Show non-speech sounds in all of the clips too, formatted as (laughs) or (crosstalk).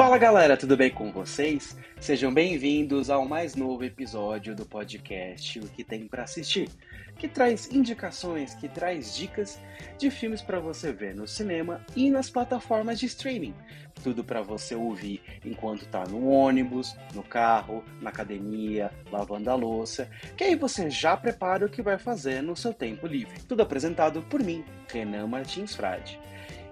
Fala galera, tudo bem com vocês? Sejam bem-vindos ao mais novo episódio do podcast O que tem para assistir, que traz indicações, que traz dicas de filmes para você ver no cinema e nas plataformas de streaming. Tudo para você ouvir enquanto tá no ônibus, no carro, na academia, lavando a louça, que aí você já prepara o que vai fazer no seu tempo livre. Tudo apresentado por mim, Renan Martins Frade.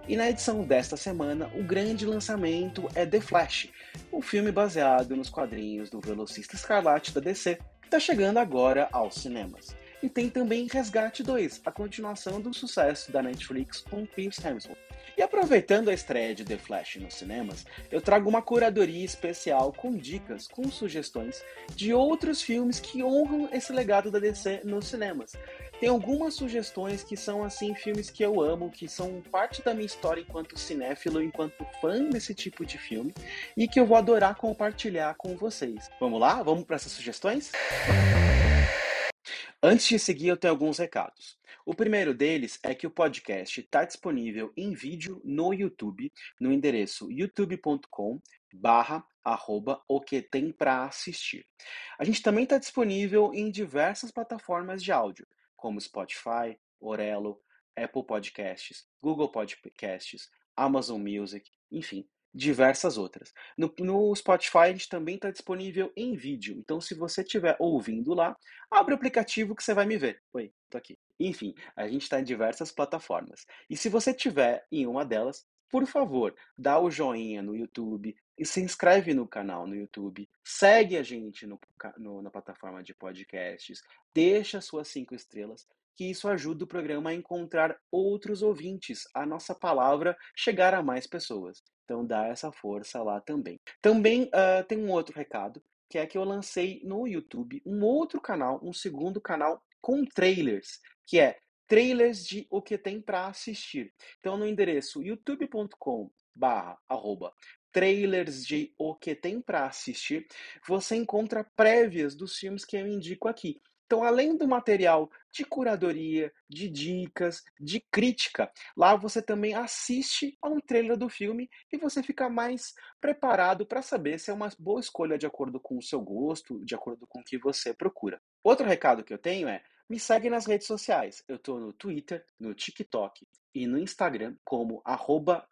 E na edição desta semana, o grande lançamento é The Flash, um filme baseado nos quadrinhos do velocista escarlate da DC, que está chegando agora aos cinemas. E tem também Resgate 2, a continuação do sucesso da Netflix com Chris Hemsworth. E aproveitando a estreia de The Flash nos cinemas, eu trago uma curadoria especial com dicas, com sugestões de outros filmes que honram esse legado da DC nos cinemas. Tem algumas sugestões que são assim filmes que eu amo, que são parte da minha história enquanto cinéfilo, enquanto fã desse tipo de filme e que eu vou adorar compartilhar com vocês. Vamos lá? Vamos para essas sugestões? Antes de seguir, eu tenho alguns recados. O primeiro deles é que o podcast está disponível em vídeo no YouTube, no endereço youtube.com barra arroba o que tem para assistir. A gente também está disponível em diversas plataformas de áudio como Spotify, Orelo, Apple Podcasts, Google Podcasts, Amazon Music, enfim, diversas outras. No, no Spotify a gente também está disponível em vídeo, então se você estiver ouvindo lá, abre o aplicativo que você vai me ver. Oi, tô aqui. Enfim, a gente está em diversas plataformas. E se você estiver em uma delas, por favor, dá o joinha no YouTube e se inscreve no canal no YouTube, segue a gente no, no, na plataforma de podcasts, deixa suas cinco estrelas, que isso ajuda o programa a encontrar outros ouvintes, a nossa palavra chegar a mais pessoas. Então dá essa força lá também. Também uh, tem um outro recado, que é que eu lancei no YouTube um outro canal, um segundo canal com trailers, que é trailers de o que tem para assistir. Então, no endereço youtube.com barra trailers de o que tem para assistir, você encontra prévias dos filmes que eu indico aqui. Então, além do material de curadoria, de dicas, de crítica, lá você também assiste a um trailer do filme e você fica mais preparado para saber se é uma boa escolha de acordo com o seu gosto, de acordo com o que você procura. Outro recado que eu tenho é me segue nas redes sociais. Eu estou no Twitter, no TikTok e no Instagram como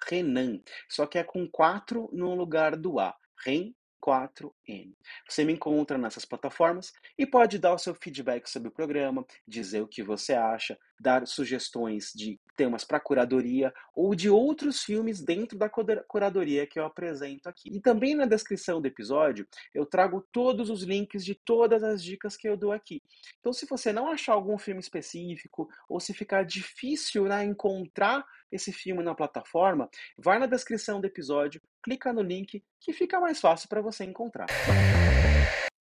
Renan. Só que é com 4 no lugar do A. Ren 4N. Você me encontra nessas plataformas e pode dar o seu feedback sobre o programa, dizer o que você acha, dar sugestões de temas para curadoria ou de outros filmes dentro da curadoria que eu apresento aqui. E também na descrição do episódio eu trago todos os links de todas as dicas que eu dou aqui. Então, se você não achar algum filme específico ou se ficar difícil né, encontrar esse filme na plataforma, vai na descrição do episódio, clica no link que fica mais fácil para você encontrar.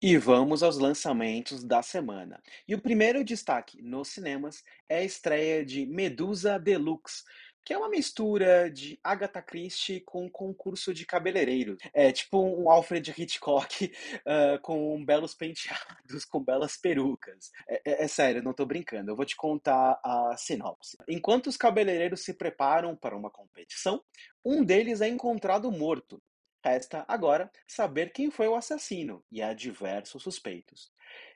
E vamos aos lançamentos da semana. E o primeiro destaque nos cinemas é a estreia de Medusa Deluxe, que é uma mistura de Agatha Christie com concurso de cabeleireiro. É tipo um Alfred Hitchcock (laughs) uh, com belos penteados, (laughs) com belas perucas. É, é, é, sério, não tô brincando. Eu vou te contar a sinopse. Enquanto os cabeleireiros se preparam para uma competição, um deles é encontrado morto. Resta agora saber quem foi o assassino, e há diversos suspeitos.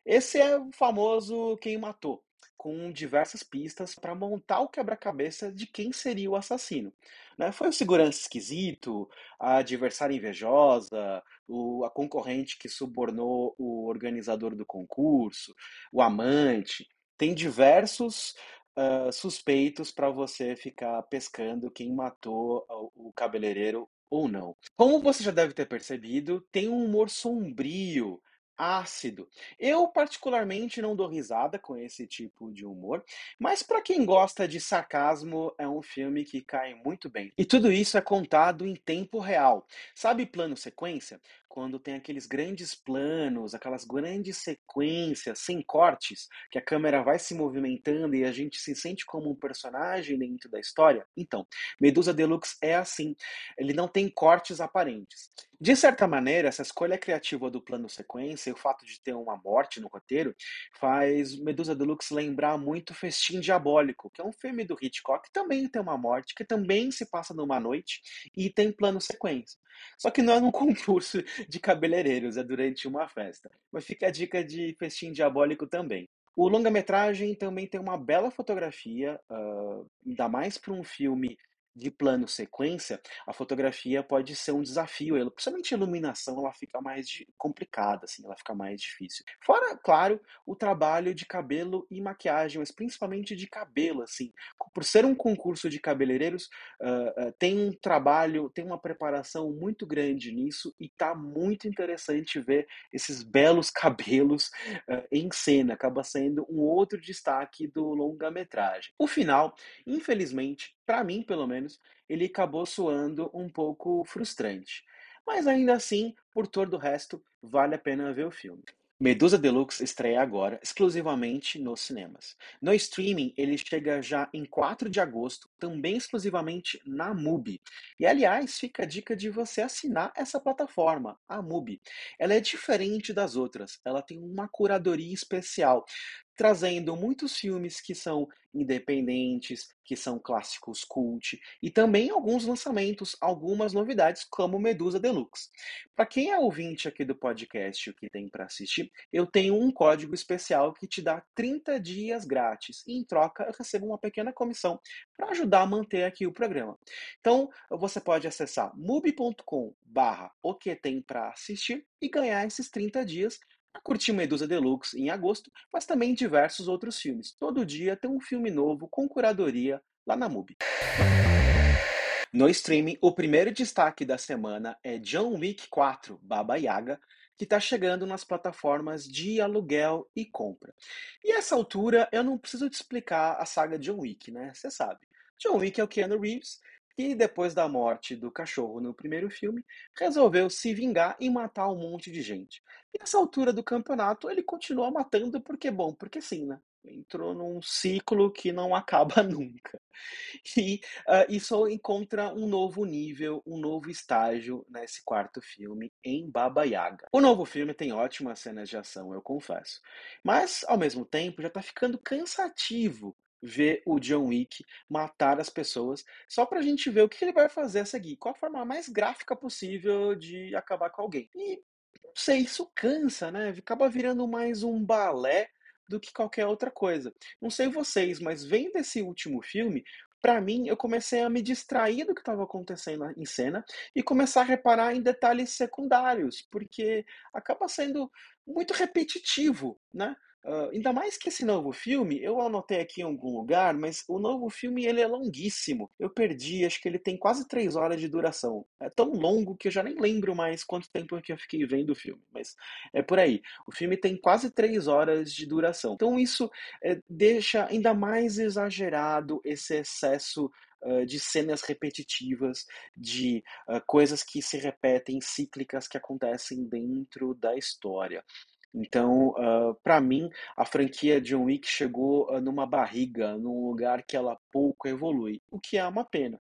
Esse é o famoso Quem Matou, com diversas pistas para montar o quebra-cabeça de quem seria o assassino. Né? Foi o segurança esquisito, a adversária invejosa, o, a concorrente que subornou o organizador do concurso, o amante. Tem diversos uh, suspeitos para você ficar pescando quem matou o, o cabeleireiro ou não. Como você já deve ter percebido, tem um humor sombrio ácido. Eu, particularmente, não dou risada com esse tipo de humor, mas para quem gosta de sarcasmo, é um filme que cai muito bem. E tudo isso é contado em tempo real. Sabe plano sequência? Quando tem aqueles grandes planos, aquelas grandes sequências sem cortes, que a câmera vai se movimentando e a gente se sente como um personagem dentro da história? Então, Medusa Deluxe é assim. Ele não tem cortes aparentes. De certa maneira, essa escolha criativa do plano sequência e o fato de ter uma morte no roteiro faz Medusa Deluxe lembrar muito Festim Diabólico, que é um filme do Hitchcock que também tem uma morte, que também se passa numa noite e tem plano sequência. Só que não é num (laughs) concurso de cabeleireiros, é durante uma festa. Mas fica a dica de Festim Diabólico também. O longa-metragem também tem uma bela fotografia, uh, ainda mais para um filme de plano sequência, a fotografia pode ser um desafio, principalmente a iluminação, ela fica mais complicada, assim, ela fica mais difícil. Fora, claro, o trabalho de cabelo e maquiagem, mas principalmente de cabelo, assim, por ser um concurso de cabeleireiros, uh, uh, tem um trabalho, tem uma preparação muito grande nisso e tá muito interessante ver esses belos cabelos uh, em cena, acaba sendo um outro destaque do longa-metragem. O final, infelizmente, para mim pelo menos, ele acabou soando um pouco frustrante. Mas ainda assim, por todo o resto, vale a pena ver o filme. Medusa Deluxe estreia agora exclusivamente nos cinemas. No streaming, ele chega já em 4 de agosto, também exclusivamente na MUBI. E aliás, fica a dica de você assinar essa plataforma, a MUBI. Ela é diferente das outras, ela tem uma curadoria especial trazendo muitos filmes que são independentes, que são clássicos cult, e também alguns lançamentos, algumas novidades, como Medusa Deluxe. Para quem é ouvinte aqui do podcast o que tem para assistir, eu tenho um código especial que te dá 30 dias grátis, e em troca eu recebo uma pequena comissão para ajudar a manter aqui o programa. Então, você pode acessar mubi.com barra o que tem para assistir e ganhar esses 30 dias curtir Medusa Deluxe em agosto, mas também diversos outros filmes. Todo dia tem um filme novo com curadoria lá na MUBI. No streaming, o primeiro destaque da semana é John Wick 4, Baba Yaga, que está chegando nas plataformas de aluguel e compra. E essa altura eu não preciso te explicar a saga John Wick, né? Você sabe. John Wick é o Keanu Reeves, que depois da morte do cachorro no primeiro filme, resolveu se vingar e matar um monte de gente. E nessa altura do campeonato, ele continua matando porque, bom, porque sim, né? Entrou num ciclo que não (laughs) acaba nunca. E uh, isso encontra um novo nível, um novo estágio nesse quarto filme, em Baba Yaga. O novo filme tem ótimas cenas de ação, eu confesso. Mas, ao mesmo tempo, já tá ficando cansativo ver o John Wick matar as pessoas, só pra gente ver o que ele vai fazer a seguir, qual a forma mais gráfica possível de acabar com alguém. E não sei, isso cansa, né? Acaba virando mais um balé do que qualquer outra coisa. Não sei vocês, mas vendo esse último filme, para mim, eu comecei a me distrair do que estava acontecendo em cena e começar a reparar em detalhes secundários, porque acaba sendo muito repetitivo, né? Ainda mais que esse novo filme, eu anotei aqui em algum lugar, mas o novo filme ele é longuíssimo. Eu perdi, acho que ele tem quase três horas de duração. É tão longo que eu já nem lembro mais quanto tempo que eu fiquei vendo o filme, mas é por aí. O filme tem quase três horas de duração. Então isso é, deixa ainda mais exagerado esse excesso de cenas repetitivas, de uh, coisas que se repetem, cíclicas que acontecem dentro da história. Então, uh, para mim, a franquia John Wick chegou uh, numa barriga, num lugar que ela pouco evolui, o que é uma pena.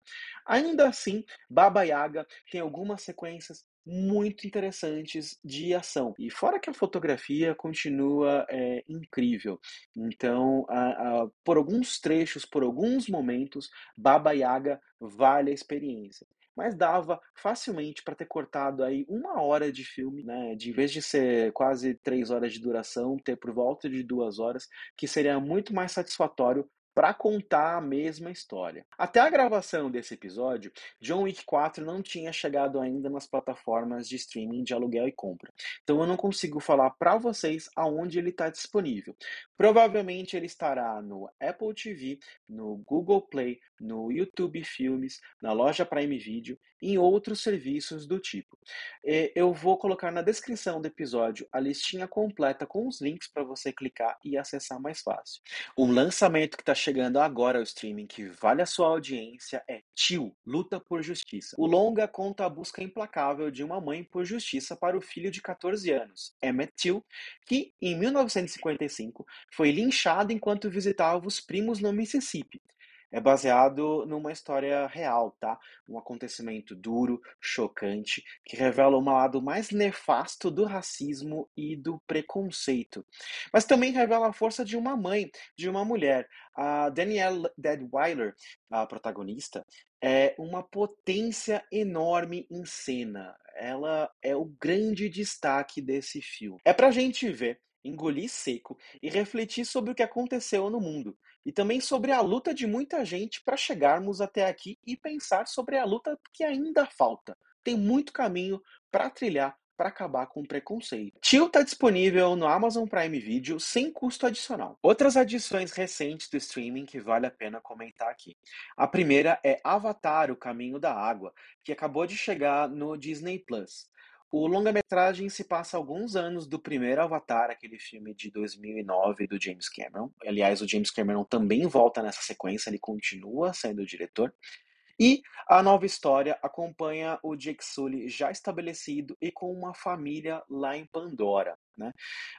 Ainda assim, Baba Yaga tem algumas sequências muito interessantes de ação. E fora que a fotografia continua é, incrível. Então, a, a, por alguns trechos, por alguns momentos, Baba Yaga vale a experiência mas dava facilmente para ter cortado aí uma hora de filme, né? De em vez de ser quase três horas de duração, ter por volta de duas horas, que seria muito mais satisfatório para contar a mesma história. Até a gravação desse episódio, John Wick 4 não tinha chegado ainda nas plataformas de streaming de aluguel e compra. Então eu não consigo falar para vocês aonde ele está disponível. Provavelmente ele estará no Apple TV, no Google Play, no YouTube Filmes, na loja Prime Video e em outros serviços do tipo. Eu vou colocar na descrição do episódio a listinha completa com os links para você clicar e acessar mais fácil. Um lançamento que está chegando agora ao streaming que vale a sua audiência é Tio, Luta por Justiça. O longa conta a busca implacável de uma mãe por justiça para o filho de 14 anos, Emmett Till, que, em 1955, foi linchado enquanto visitava os primos no Mississippi é baseado numa história real, tá? Um acontecimento duro, chocante, que revela um lado mais nefasto do racismo e do preconceito. Mas também revela a força de uma mãe, de uma mulher. A Danielle Deadweiler, a protagonista, é uma potência enorme em cena. Ela é o grande destaque desse filme. É pra gente ver engolir seco e refletir sobre o que aconteceu no mundo, e também sobre a luta de muita gente para chegarmos até aqui e pensar sobre a luta que ainda falta. Tem muito caminho para trilhar para acabar com o preconceito. Tio está disponível no Amazon Prime Video sem custo adicional. Outras adições recentes do streaming que vale a pena comentar aqui. A primeira é Avatar: O Caminho da Água, que acabou de chegar no Disney Plus. O longa-metragem se passa alguns anos do primeiro Avatar, aquele filme de 2009 do James Cameron. Aliás, o James Cameron também volta nessa sequência, ele continua sendo o diretor. E a nova história acompanha o Jake Sully já estabelecido e com uma família lá em Pandora. Né?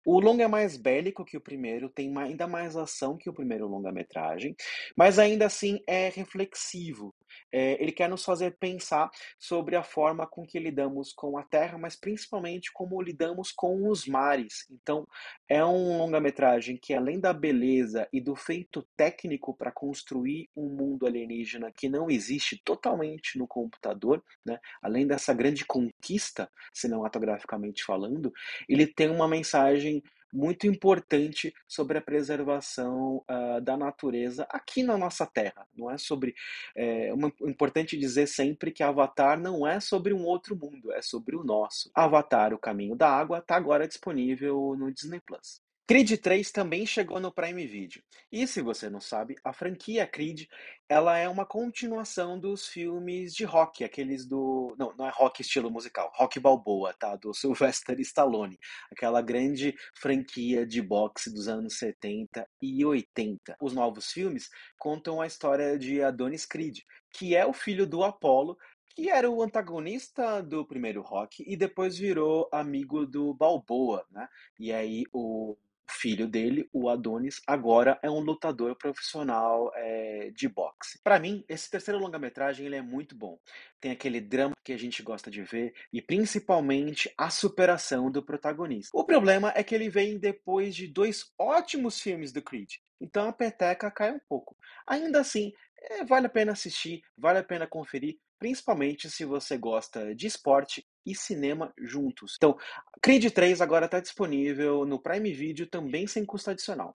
O longa é mais bélico que o primeiro, tem ainda mais ação que o primeiro longa-metragem, mas ainda assim é reflexivo. É, ele quer nos fazer pensar sobre a forma com que lidamos com a Terra, mas principalmente como lidamos com os mares. Então, é um longa-metragem que, além da beleza e do feito técnico para construir um mundo alienígena que não existe totalmente no computador, né? além dessa grande conquista cinematograficamente falando, ele tem uma mensagem muito importante sobre a preservação uh, da natureza aqui na nossa Terra. Não é sobre. É uma, importante dizer sempre que Avatar não é sobre um outro mundo, é sobre o nosso. Avatar, o Caminho da Água, está agora disponível no Disney Plus. Creed 3 também chegou no Prime Video. E se você não sabe, a franquia Creed, ela é uma continuação dos filmes de rock, aqueles do, não, não é rock estilo musical, rock balboa, tá, do (laughs) Sylvester Stallone, aquela grande franquia de boxe dos anos 70 e 80. Os novos filmes contam a história de Adonis Creed, que é o filho do Apollo, que era o antagonista do primeiro rock e depois virou amigo do Balboa, né? E aí o filho dele, o Adonis, agora é um lutador profissional é, de boxe. Para mim, esse terceiro longa-metragem ele é muito bom. Tem aquele drama que a gente gosta de ver e principalmente a superação do protagonista. O problema é que ele vem depois de dois ótimos filmes do Creed. Então a peteca cai um pouco. Ainda assim, é, vale a pena assistir, vale a pena conferir, principalmente se você gosta de esporte e cinema juntos. Então, Creed 3 agora está disponível no Prime Video também sem custo adicional.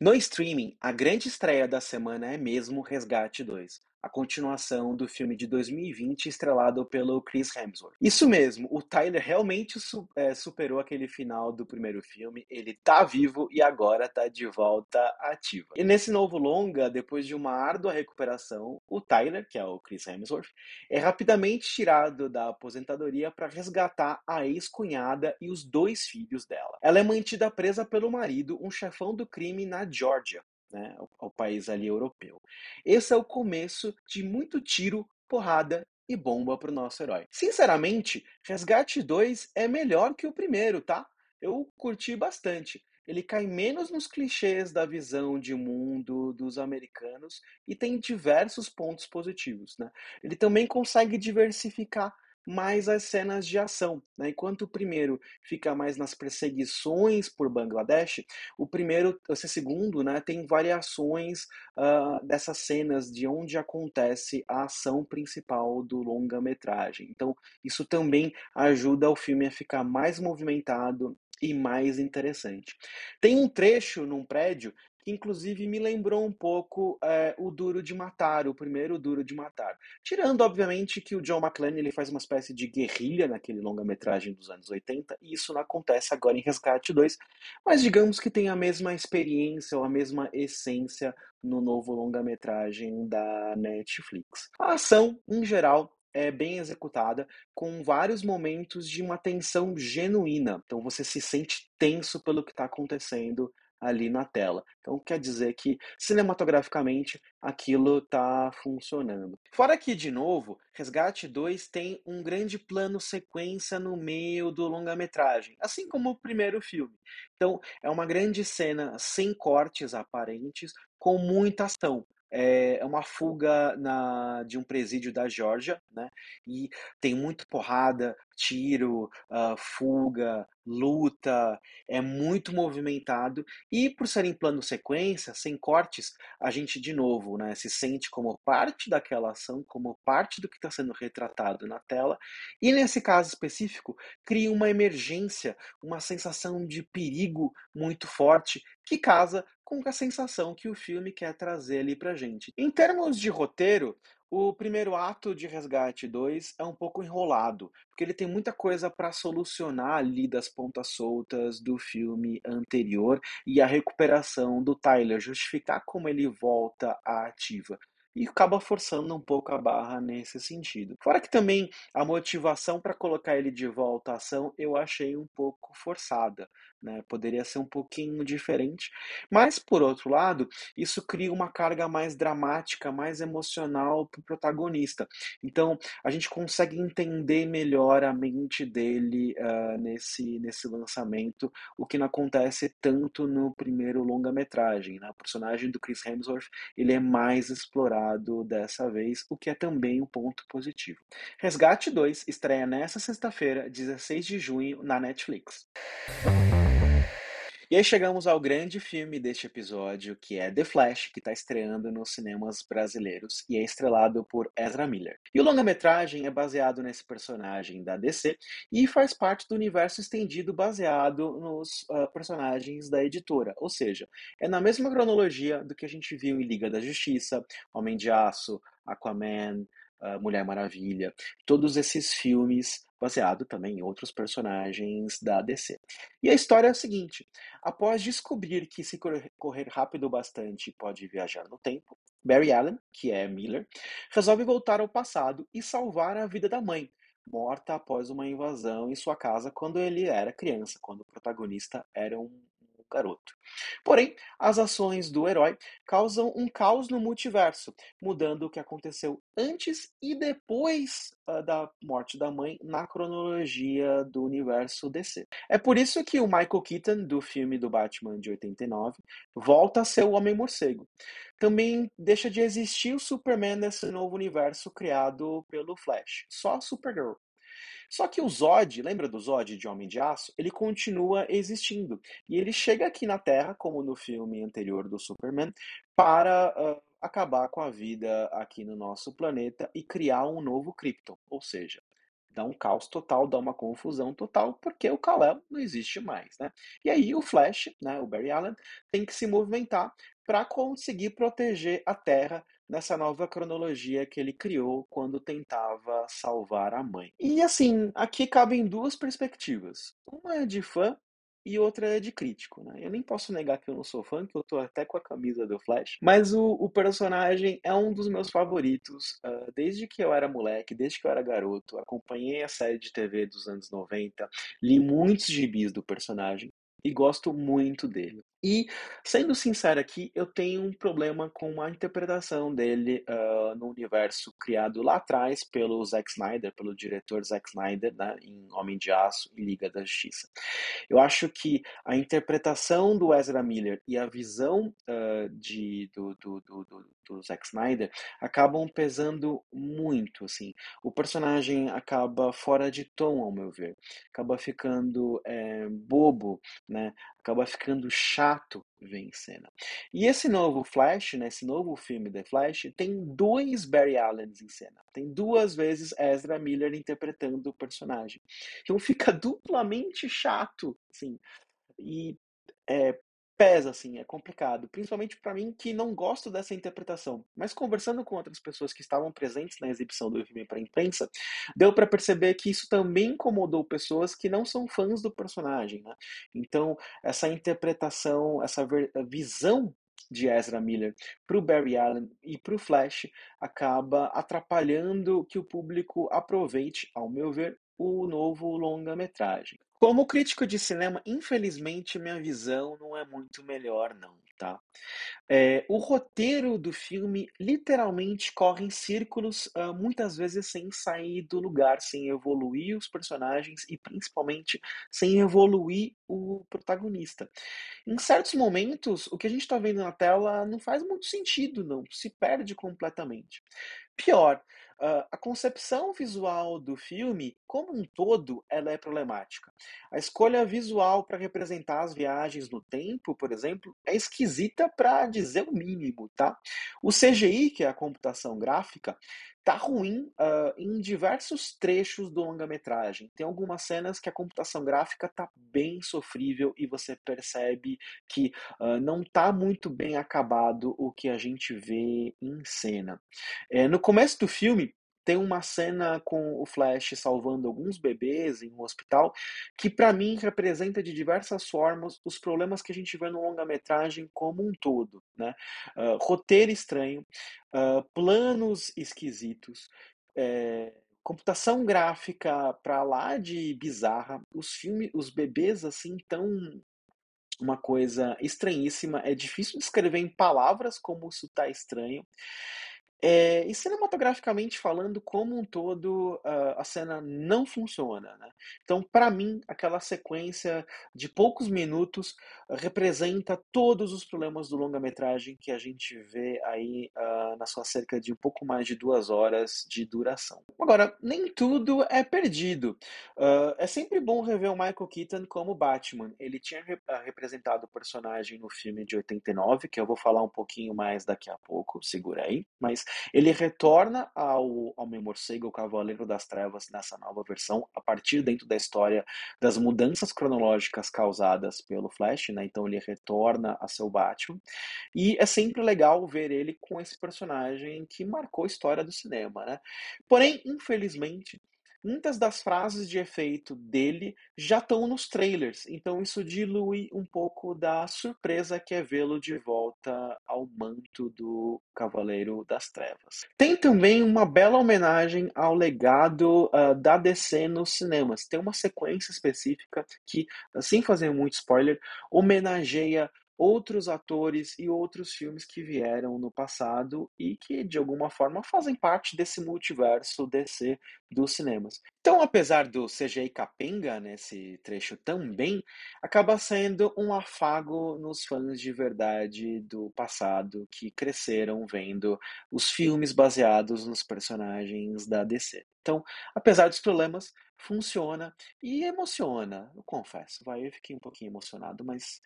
No streaming, a grande estreia da semana é mesmo Resgate 2 a continuação do filme de 2020 estrelado pelo Chris Hemsworth. Isso mesmo, o Tyler realmente su é, superou aquele final do primeiro filme, ele tá vivo e agora tá de volta ativa. E nesse novo longa, depois de uma árdua recuperação, o Tyler, que é o Chris Hemsworth, é rapidamente tirado da aposentadoria para resgatar a ex-cunhada e os dois filhos dela. Ela é mantida presa pelo marido, um chefão do crime na Georgia, né, ao, país ali europeu. Esse é o começo de muito tiro, porrada e bomba para o nosso herói. Sinceramente, Resgate 2 é melhor que o primeiro, tá? Eu curti bastante. Ele cai menos nos clichês da visão de mundo dos americanos e tem diversos pontos positivos. Né? Ele também consegue diversificar mais as cenas de ação. Né? Enquanto o primeiro fica mais nas perseguições por Bangladesh, o primeiro, esse segundo, né, tem variações uh, dessas cenas de onde acontece a ação principal do longa-metragem. Então, isso também ajuda o filme a ficar mais movimentado e mais interessante. Tem um trecho num prédio que inclusive me lembrou um pouco é, o Duro de Matar, o primeiro Duro de Matar. Tirando, obviamente, que o John McClane ele faz uma espécie de guerrilha naquele longa-metragem dos anos 80, e isso não acontece agora em Resgate 2, mas digamos que tem a mesma experiência ou a mesma essência no novo longa-metragem da Netflix. A ação, em geral, é bem executada, com vários momentos de uma tensão genuína. Então você se sente tenso pelo que está acontecendo ali na tela. Então quer dizer que cinematograficamente aquilo está funcionando. Fora que, de novo, Resgate 2 tem um grande plano sequência no meio do longa-metragem, assim como o primeiro filme. Então é uma grande cena sem cortes aparentes, com muita ação é uma fuga na, de um presídio da Geórgia, né? E tem muito porrada, tiro, uh, fuga, luta, é muito movimentado. E por ser em plano sequência, sem cortes, a gente de novo né, se sente como parte daquela ação, como parte do que está sendo retratado na tela. E nesse caso específico, cria uma emergência, uma sensação de perigo muito forte que casa com a sensação que o filme quer trazer ali pra gente. Em termos de roteiro, o primeiro ato de Resgate 2 é um pouco enrolado, porque ele tem muita coisa para solucionar ali das pontas soltas do filme anterior e a recuperação do Tyler, justificar como ele volta à ativa e acaba forçando um pouco a barra nesse sentido. Fora que também a motivação para colocar ele de volta à ação eu achei um pouco forçada, né? Poderia ser um pouquinho diferente, mas por outro lado, isso cria uma carga mais dramática, mais emocional para o protagonista. Então a gente consegue entender melhor a mente dele uh, nesse, nesse lançamento, o que não acontece tanto no primeiro longa-metragem. Né? O personagem do Chris Hemsworth ele é mais explorado dessa vez, o que é também um ponto positivo. Resgate 2 estreia nesta sexta-feira, 16 de junho, na Netflix. E aí chegamos ao grande filme deste episódio, que é The Flash, que está estreando nos cinemas brasileiros e é estrelado por Ezra Miller. E o longa-metragem é baseado nesse personagem da DC e faz parte do universo estendido baseado nos uh, personagens da editora, ou seja, é na mesma cronologia do que a gente viu em Liga da Justiça, Homem de Aço, Aquaman, uh, Mulher Maravilha, todos esses filmes baseado também em outros personagens da DC. E a história é a seguinte: após descobrir que se correr rápido bastante pode viajar no tempo, Barry Allen, que é Miller, resolve voltar ao passado e salvar a vida da mãe, morta após uma invasão em sua casa quando ele era criança, quando o protagonista era um garoto. Porém, as ações do herói causam um caos no multiverso, mudando o que aconteceu antes e depois uh, da morte da mãe na cronologia do universo DC. É por isso que o Michael Keaton, do filme do Batman de 89, volta a ser o Homem-Morcego. Também deixa de existir o Superman nesse novo universo criado pelo Flash, só Supergirl. Só que o Zod, lembra do Zod de Homem de Aço? Ele continua existindo. E ele chega aqui na Terra, como no filme anterior do Superman, para uh, acabar com a vida aqui no nosso planeta e criar um novo Krypton. Ou seja, dá um caos total, dá uma confusão total, porque o Kal-El não existe mais, né? E aí o Flash, né, o Barry Allen, tem que se movimentar para conseguir proteger a Terra nessa nova cronologia que ele criou quando tentava salvar a mãe. E assim, aqui cabem duas perspectivas. Uma é de fã e outra é de crítico, né? Eu nem posso negar que eu não sou fã, que eu tô até com a camisa do Flash, mas o, o personagem é um dos meus favoritos uh, desde que eu era moleque, desde que eu era garoto. Acompanhei a série de TV dos anos 90, li muitos gibis do personagem e gosto muito dele. E, sendo sincero aqui, eu tenho um problema com a interpretação dele uh, no universo criado lá atrás pelo Zack Snyder, pelo diretor Zack Snyder, né, em Homem de Aço e Liga da Justiça. Eu acho que a interpretação do Ezra Miller e a visão uh, de, do, do, do, do, Zack Snyder acabam pesando muito, assim. O personagem acaba fora de tom, ao meu ver. Acaba ficando é, bobo, né? acaba ficando chato ver em cena. E esse novo Flash, né, esse novo filme The Flash, tem dois Barry Allens em cena. Tem duas vezes Ezra Miller interpretando o personagem. Então fica (laughs) duplamente chato, assim. E é, pesa, assim, é complicado. Principalmente para mim que não gosto dessa interpretação. Mas conversando com outras pessoas que estavam presentes na exibição do filme para a imprensa, deu para perceber que isso também incomodou pessoas que não são fãs do personagem. Né? Então, essa interpretação, essa visão de Ezra Miller para o Barry Allen e para o Flash acaba atrapalhando que o público aproveite, ao meu ver, o novo longa-metragem. Como crítico de cinema, infelizmente minha visão não é muito melhor não, tá. Eh, o roteiro do filme literalmente corre em círculos, hã, muitas vezes sem sair do lugar, sem evoluir os personagens e principalmente sem evoluir o protagonista. Em certos momentos, o que a gente está vendo na tela não faz muito sentido não, se perde completamente. Pior, hã, a concepção visual do filme, como um todo, ela é problemática. A escolha visual para representar as viagens no tempo, por exemplo, é esquisita para dizer o mínimo, tá. O CGI, que é a computação gráfica, tá ruim, hã, em diversos trechos do longa-metragem. Tem algumas cenas que a computação gráfica tá bem sofrível e você percebe que, hã, não tá muito bem acabado o que a gente vê em cena. Eh, no começo do filme, tem uma cena com o Flash salvando alguns bebês em um hospital, que para mim representa de diversas formas os problemas que a gente vê no longa-metragem como um todo, né. Hã, roteiro estranho, hã, planos esquisitos, eh, computação gráfica pra lá de bizarra, os filme os bebês, assim, estão uma coisa estranhíssima, é difícil descrever em palavras como isso tá estranho. Eh, e cinematograficamente falando, como um todo, hã, a cena não funciona, né. Então, pra mim, aquela sequência de poucos minutos representa todos os problemas do longa-metragem que a gente vê aí, hã, na sua cerca de um pouco mais de 2 horas de duração. Agora, nem tudo é perdido. É sempre bom rever o Michael Keaton como Batman. Ele tinha representado o personagem no filme de 89, que eu vou falar um pouquinho mais daqui a pouco, segura aí, mas ele retorna ao Homem-Morcego, o Cavaleiro das Trevas, nessa nova versão, a partir dentro da história das mudanças cronológicas causadas pelo Flash, né, então ele retorna a ser o Batman. E é sempre legal ver ele com esse personagem que marcou a história do cinema, né. Porém, infelizmente, muitas das frases de efeito dele já estão nos trailers, então isso dilui um pouco da surpresa que é vê-lo de volta ao manto do Cavaleiro das Trevas. Tem também uma bela homenagem ao legado, hã, da DC nos cinemas. Tem uma sequência específica que, sem fazer muito spoiler, homenageia outros atores e outros filmes que vieram no passado e que, de alguma forma, fazem parte desse multiverso DC dos cinemas. Então, apesar do CGI capenga nesse trecho também, acaba sendo um afago nos fãs de verdade do passado, que cresceram vendo os filmes baseados nos personagens da DC. Então, apesar dos problemas, funciona e emociona, eu confesso, vai, eu fiquei um pouquinho emocionado, mas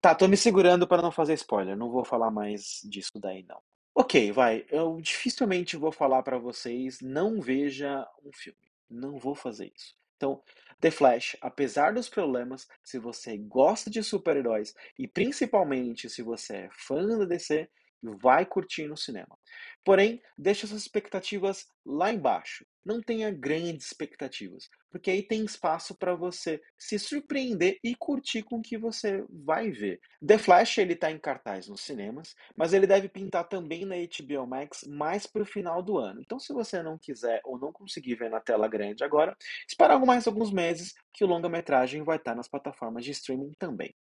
tá, tô me segurando para não fazer spoiler, não vou falar mais disso daí não. Ok, vai, eu dificilmente vou falar pra vocês: "Não veja um filme", não vou fazer isso. Então, The Flash, apesar dos problemas, se você gosta de super-heróis e principalmente se você é fã da DC, vai curtir no cinema. Porém, deixe suas expectativas lá embaixo, não tenha grandes expectativas, porque aí tem espaço pra você se surpreender e curtir com o que você vai ver. The Flash, ele tá em cartaz nos cinemas, mas ele deve pintar também na HBO Max mais para o final do ano. Então se você não quiser ou não conseguir ver na tela grande agora, espera mais alguns meses que o longa-metragem vai estar nas plataformas de streaming também.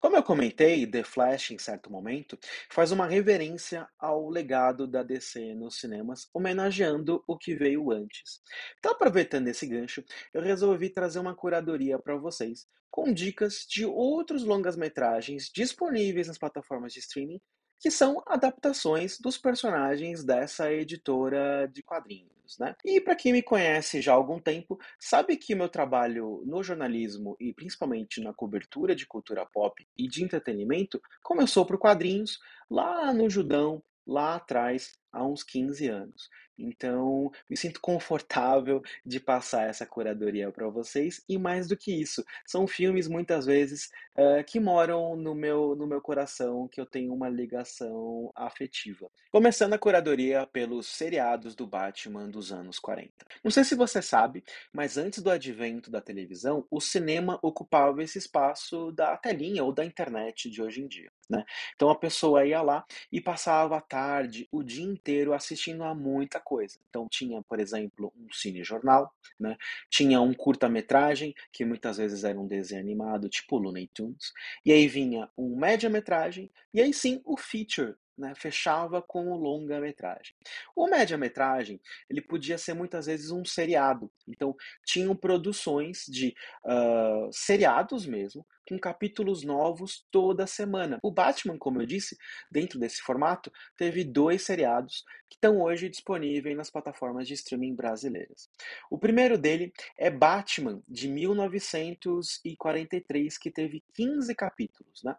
Como eu comentei, The Flash, em certo momento, faz uma reverência ao legado da DC nos cinemas, homenageando o que veio antes. Então, aproveitando esse gancho, eu resolvi trazer uma curadoria pra vocês, com dicas de outros longas-metragens disponíveis nas plataformas de streaming, que são adaptações dos personagens dessa editora de quadrinhos, né. E pra quem me conhece já há algum tempo, sabe que meu trabalho no jornalismo e principalmente na cobertura de cultura pop e de entretenimento, começou por quadrinhos, lá no Judão, lá atrás, há uns 15 anos. Então, me sinto confortável de passar essa curadoria pra vocês e mais do que isso, são filmes muitas vezes, hã, que moram no meu no meu coração, que eu tenho uma ligação afetiva. Começando a curadoria pelos seriados do Batman dos anos 40. Não sei se você sabe, mas antes do advento da televisão, o cinema ocupava esse espaço da telinha ou da internet de hoje em dia, né. Então a pessoa ia lá e passava a tarde, o dia inteiro assistindo a muita coisa. Então tinha, por exemplo, um cinejornal, né? Tinha um curta-metragem, que muitas vezes era um desenho animado, tipo Looney Tunes. E aí vinha um média-metragem, e aí sim o feature, né, fechava com o longa-metragem. O média-metragem, ele podia ser muitas vezes um seriado. Então, tinham produções de uh, seriados mesmo, com capítulos novos toda semana. O Batman, como eu disse, dentro desse formato, teve dois seriados que estão hoje disponíveis nas plataformas de streaming brasileiras. O primeiro dele é Batman, de 1943, que teve 15 capítulos. Né?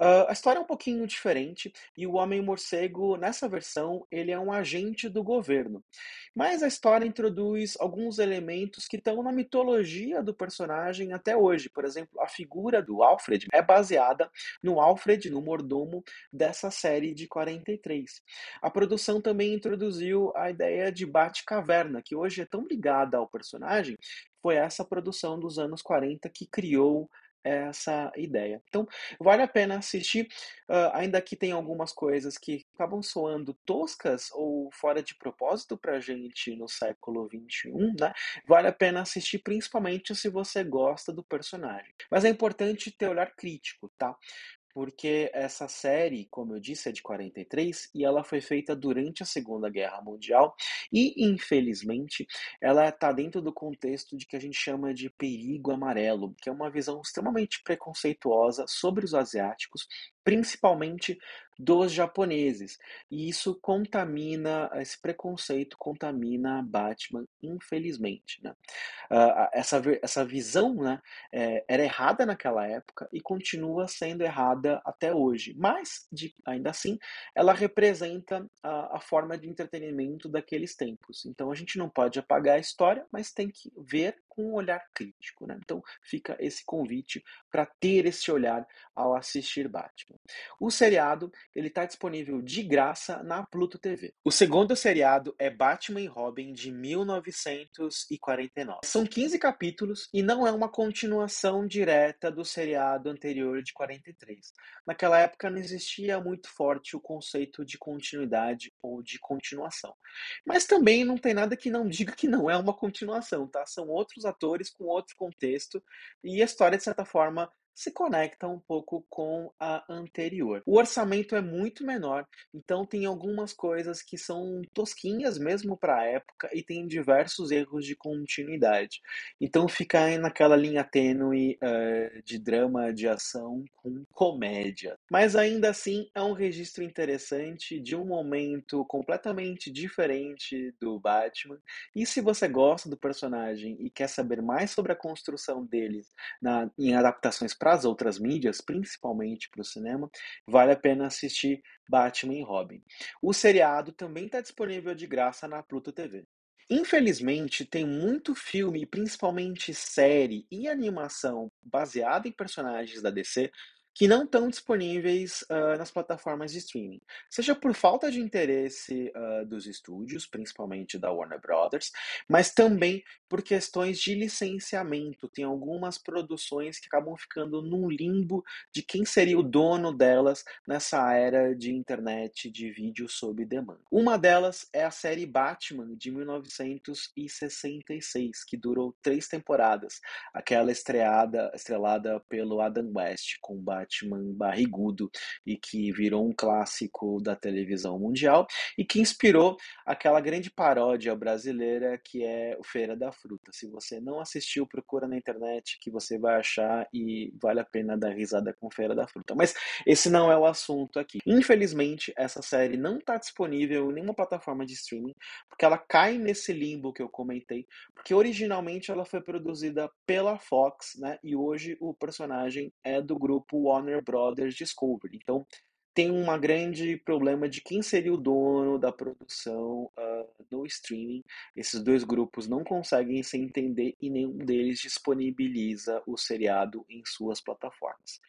Uh, a história é um pouquinho diferente e o Homem-Morcego, nessa versão, ele é um agente do governo. Mas a história introduz alguns elementos que estão na mitologia do personagem até hoje. Por exemplo, a figura do Alfred é baseada no Alfred, no mordomo dessa série de 43. A produção também introduziu a ideia de Bate-Caverna, que hoje é tão ligada ao personagem, foi essa produção dos anos 40 que criou essa ideia. Então, vale a pena assistir, uh, ainda que tem algumas coisas que acabam soando toscas ou fora de propósito para a gente no século XXI, né? Vale a pena assistir, principalmente se você gosta do personagem. Mas é importante ter olhar crítico, tá? Porque essa série, como eu disse, é de 43 e ela foi feita durante a Segunda Guerra Mundial e, infelizmente, ela está dentro do contexto de que a gente chama de perigo amarelo, que é uma visão extremamente preconceituosa sobre os asiáticos, principalmente dos japoneses. E isso contamina, esse preconceito contamina Batman, infelizmente. Né? Uh, essa, essa visão né, é, era errada naquela época e continua sendo errada até hoje. Mas, de, ainda assim, ela representa a, a forma de entretenimento daqueles tempos. Então a gente não pode apagar a história, mas tem que ver com um olhar crítico. Né? Então fica esse convite para ter esse olhar ao assistir Batman. O seriado ele está disponível de graça na Pluto TV. O segundo seriado é Batman e Robin de 1949. São 15 capítulos e não é uma continuação direta do seriado anterior de 43. Naquela época não existia muito forte o conceito de continuidade ou de continuação. Mas também não tem nada que não diga que não é uma continuação, tá? São outros atores com outro contexto e a história, de certa forma, se conecta um pouco com a anterior. O orçamento é muito menor, então tem algumas coisas que são tosquinhas mesmo para a época e tem diversos erros de continuidade. Então fica naquela linha tênue uh, de drama, de ação com comédia. Mas ainda assim é um registro interessante de um momento completamente diferente do Batman. E se você gosta do personagem e quer saber mais sobre a construção deles na, em adaptações para as outras mídias, principalmente para o cinema, vale a pena assistir Batman e Robin. O seriado também está disponível de graça na Pluto TV. Infelizmente, tem muito filme, principalmente série e animação baseada em personagens da DC que não estão disponíveis uh, nas plataformas de streaming, seja por falta de interesse uh, dos estúdios, principalmente da Warner Brothers, mas também por questões de licenciamento. Tem algumas produções que acabam ficando num limbo de quem seria o dono delas nessa era de internet de vídeo sob demanda. Uma delas é a série Batman de 1966, que durou três temporadas, aquela estreada, estrelada pelo Adam West com Batman barrigudo e que virou um clássico da televisão mundial e que inspirou aquela grande paródia brasileira que é o Feira da Fruta. Se você não assistiu, procura na internet que você vai achar e vale a pena dar risada com Feira da Fruta. Mas esse não é o assunto aqui. Infelizmente, essa série não está disponível em nenhuma plataforma de streaming, porque ela cai nesse limbo que eu comentei, porque originalmente ela foi produzida pela Fox, né? E hoje o personagem é do grupo Warner Brothers Discovery. Então, tem um grande problema de quem seria o dono da produção uh, no streaming. Esses dois grupos não conseguem se entender e nenhum deles disponibiliza o seriado em suas plataformas.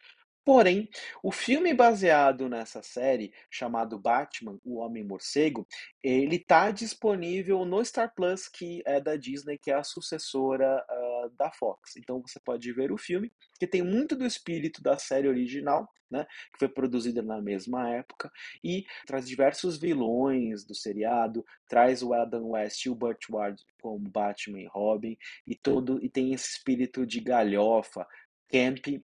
Porém, o filme baseado nessa série, chamado Batman, o Homem-Morcego, ele tá disponível no Star Plus, que é da Disney, que é a sucessora uh, da Fox. Então você pode ver o filme, que tem muito do espírito da série original, né, que foi produzida na mesma época, e traz diversos vilões do seriado, traz o Adam West e o Burt Ward como Batman e Robin, e todo e tem esse espírito de galhofa, camp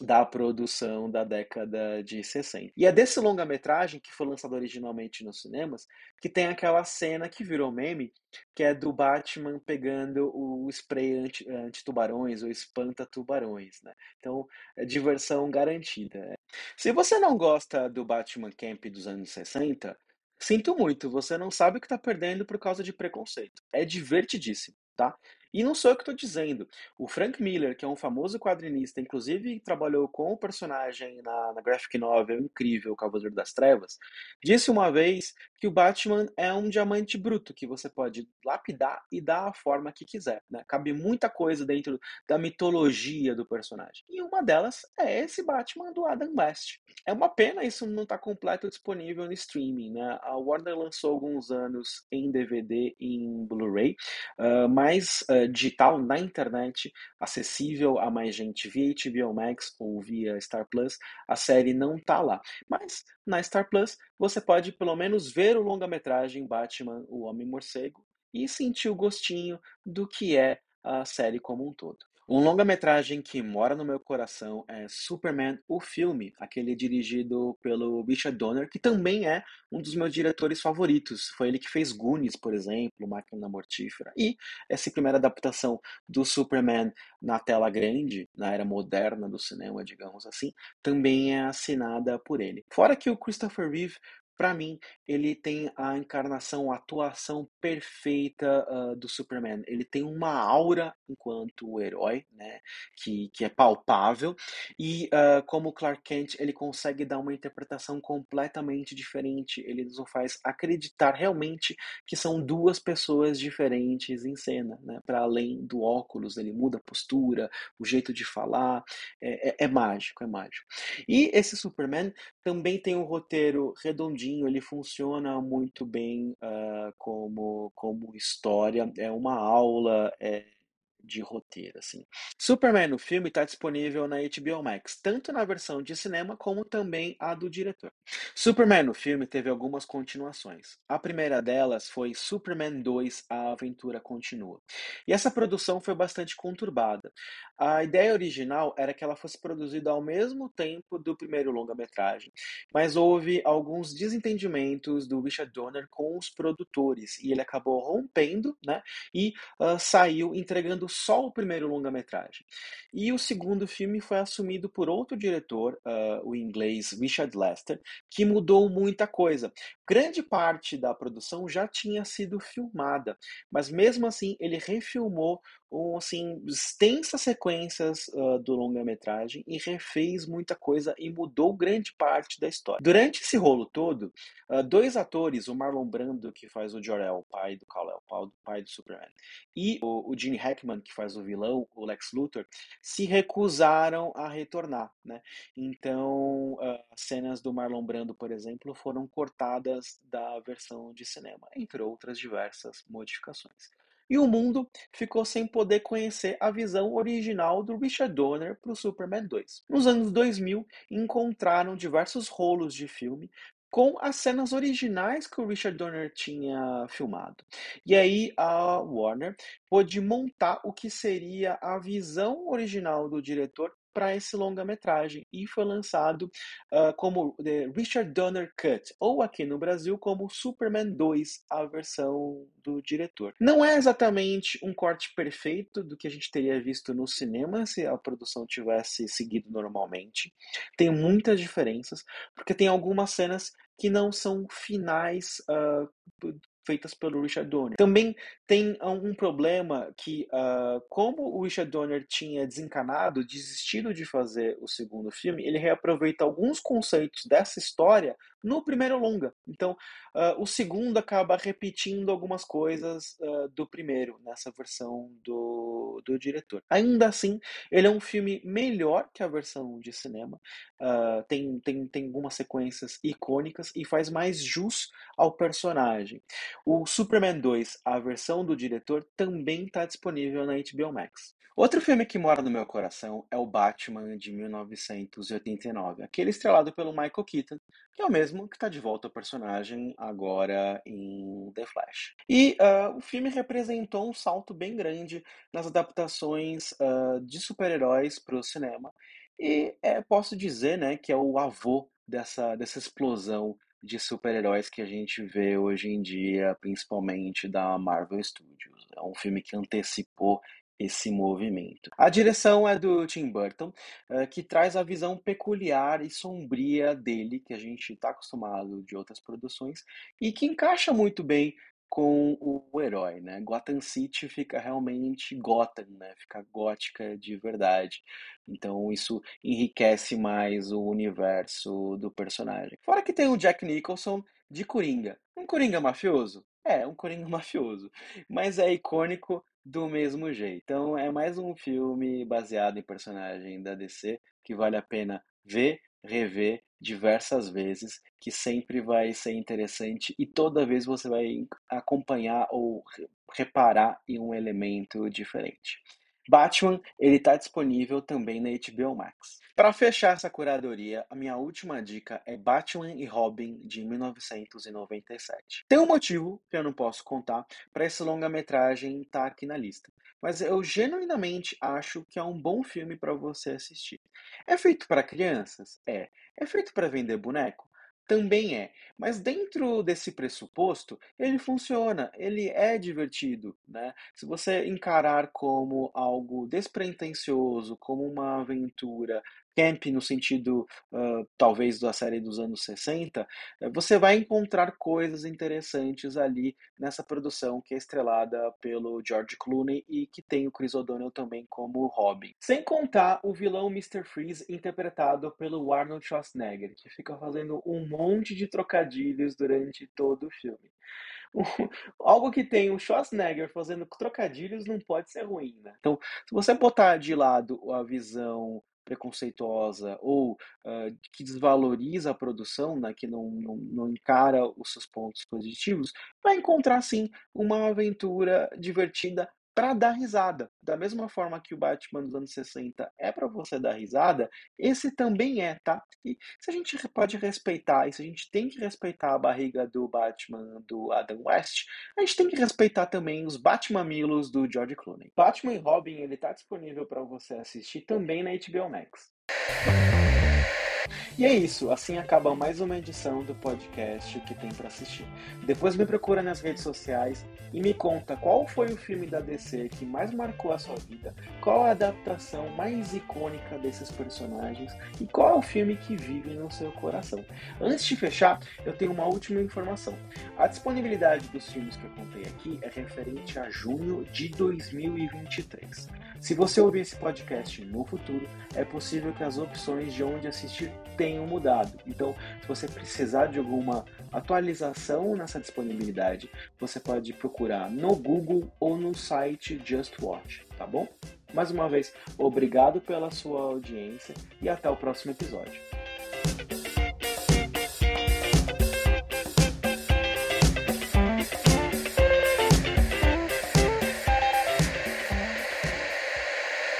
da produção da década de 60. E é desse longa-metragem, que foi lançado originalmente nos cinemas, que tem aquela cena que virou meme, que é do Batman pegando o spray anti-tubarões, ou espanta-tubarões, né? Então, é diversão garantida. Se você não gosta do Batman Camp dos anos 60, sinto muito, você não sabe o que está perdendo por causa de preconceito. É divertidíssimo, tá? E não sou eu que estou dizendo. O Frank Miller, que é um famoso quadrinista, inclusive trabalhou com o personagem na, na graphic novel incrível Cavaleiro das Trevas, disse uma vez que o Batman é um diamante bruto que você pode lapidar e dar a forma que quiser. Né? Cabe muita coisa dentro da mitologia do personagem. E uma delas é esse Batman do Adam West. É uma pena isso não estar tá completo disponível no streaming. Né? A Warner lançou alguns anos em DVD e em Blu-ray, uh, mas uh, digital na internet, acessível a mais gente via HBO Max ou via Star Plus, a série não tá lá. Mas na Star Plus você pode pelo menos ver o longa-metragem Batman, o Homem-Morcego e sentir o gostinho do que é a série como um todo. Um longa-metragem que mora no meu coração é Superman, o filme, aquele dirigido pelo Richard Donner, que também é um dos meus diretores favoritos. Foi ele que fez Goonies, por exemplo, Máquina Mortífera. E essa primeira adaptação do Superman na tela grande, na era moderna do cinema, digamos assim, também é assinada por ele. Fora que o Christopher Reeve para mim, ele tem a encarnação, a atuação perfeita uh, do Superman. Ele tem uma aura enquanto herói, né, que, que é palpável, e uh, como Clark Kent, ele consegue dar uma interpretação completamente diferente. Ele nos faz acreditar realmente que são duas pessoas diferentes em cena, né, para além do óculos, ele muda a postura, o jeito de falar, é, é, é mágico, é mágico. E esse Superman também tem um roteiro redondinho ele funciona muito bem uh, como, como história, é uma aula. É de roteiro, assim. Superman no filme está disponível na HBO Max, tanto na versão de cinema como também a do diretor. Superman no filme teve algumas continuações. A primeira delas foi Superman 2: A Aventura Continua. E essa produção foi bastante conturbada. A ideia original era que ela fosse produzida ao mesmo tempo do primeiro longa-metragem, mas houve alguns desentendimentos do Richard Donner com os produtores e ele acabou rompendo, né? E uh, saiu entregando só o primeiro longa-metragem. E o segundo filme foi assumido por outro diretor, uh, o inglês Richard Lester, que mudou muita coisa. Grande parte da produção já tinha sido filmada, mas mesmo assim ele refilmou um, assim, extensas sequências uh, do longa-metragem e refez muita coisa e mudou grande parte da história. Durante esse rolo todo, uh, dois atores, o Marlon Brando, que faz o Jor-El, pai do Kal-El, pai do Superman, e o, o Gene Hackman, que faz o vilão, o Lex Luthor, se recusaram a retornar, né? Então, uh, cenas do Marlon Brando, por exemplo, foram cortadas da versão de cinema, entre outras diversas modificações e o mundo ficou sem poder conhecer a visão original do Richard Donner para o Superman 2. Nos anos 2000, encontraram diversos rolos de filme com as cenas originais que o Richard Donner tinha filmado. E aí a Warner pôde montar o que seria a visão original do diretor para esse longa-metragem e foi lançado uh, como The Richard Donner Cut, ou aqui no Brasil como Superman 2, a versão do diretor. Não é exatamente um corte perfeito do que a gente teria visto no cinema se a produção tivesse seguido normalmente. Tem muitas diferenças, porque tem algumas cenas que não são finais uh, feitas pelo Richard Donner. Também tem um problema que, uh, como o Richard Donner tinha desencanado, desistido de fazer o segundo filme, ele reaproveita alguns conceitos dessa história no primeiro longa. Então, uh, o segundo acaba repetindo algumas coisas uh, do primeiro, nessa versão do, do diretor. Ainda assim, ele é um filme melhor que a versão de cinema. Tem, tem, tem algumas sequências icônicas e faz mais jus ao personagem. O Superman 2, a versão do diretor, também está disponível na HBO Max. Outro filme que mora no meu coração é o Batman de 1989, aquele estrelado pelo Michael Keaton, que é o mesmo que está de volta ao personagem agora em The Flash. E uh, o filme representou um salto bem grande nas adaptações uh, de super-heróis para o cinema. E é, posso dizer né, que é o avô dessa, dessa explosão de super-heróis que a gente vê hoje em dia, principalmente da Marvel Studios. É um filme que antecipou esse movimento. A direção é do Tim Burton, uh, que traz a visão peculiar e sombria dele, que a gente está acostumado de outras produções, e que encaixa muito bem com o herói, né? Gotham City fica realmente Gotham, né? Fica gótica de verdade. Então isso enriquece mais o universo do personagem. Fora que tem o Jack Nicholson de Coringa. Um Coringa mafioso? É, um Coringa (laughs) mafioso. Mas é icônico do mesmo jeito. Então é mais um filme baseado em personagem da DC que vale a pena ver, rever diversas vezes, que sempre vai ser interessante e toda vez você vai acompanhar ou reparar em um elemento diferente. Batman, ele está disponível também na HBO Max. Para fechar essa curadoria, a minha última dica é Batman e Robin de 1997. Tem um motivo que eu não posso contar para esse longa-metragem estar tá aqui na lista, mas eu genuinamente acho que é um bom filme para você assistir. É feito para crianças? É. É feito para vender boneco? Também é. Mas dentro desse pressuposto, ele funciona, ele é divertido, né? Se você encarar como algo despretensioso, como uma aventura camp no sentido uh, talvez da série dos anos 60, eh, você vai encontrar coisas interessantes ali nessa produção que é estrelada pelo George Clooney e que tem o Chris O'Donnell também como Robin. Sem contar o vilão Mr. Freeze interpretado pelo Arnold Schwarzenegger, que fica fazendo um monte de trocadilhos durante todo o filme. algo que tem o Schwarzenegger fazendo trocadilhos não pode ser ruim, né? Então, se você botar de lado a visão preconceituosa ou uh, que desvaloriza a produção, né, que não, não, não encara os seus pontos positivos, vai encontrar sim uma aventura divertida para dar risada. Da mesma forma que o Batman dos anos 60 é para você dar risada, esse também é, tá? E se a gente pode respeitar, e se a gente tem que respeitar a barriga do Batman do Adam West, a gente tem que respeitar também os Batmamilos do George Clooney. Batman e Robin, ele tá disponível para você assistir também na HBO Max. E é isso, assim acaba mais uma edição do podcast que tem para assistir. Depois me procura nas redes sociais e me conta qual foi o filme da DC que mais marcou a sua vida, qual a adaptação mais icônica desses personagens e qual é o filme que vive no seu coração. Antes de fechar, eu tenho uma última informação. A disponibilidade dos filmes que eu contei aqui é referente a junho de 2023. Se você ouvir esse podcast no futuro, é possível que as opções de onde assistir tenham mudado. Então, se você precisar de alguma atualização nessa disponibilidade, você pode procurar no Google ou no site Just Watch, tá bom? Mais uma vez, obrigado pela sua audiência e até o próximo episódio.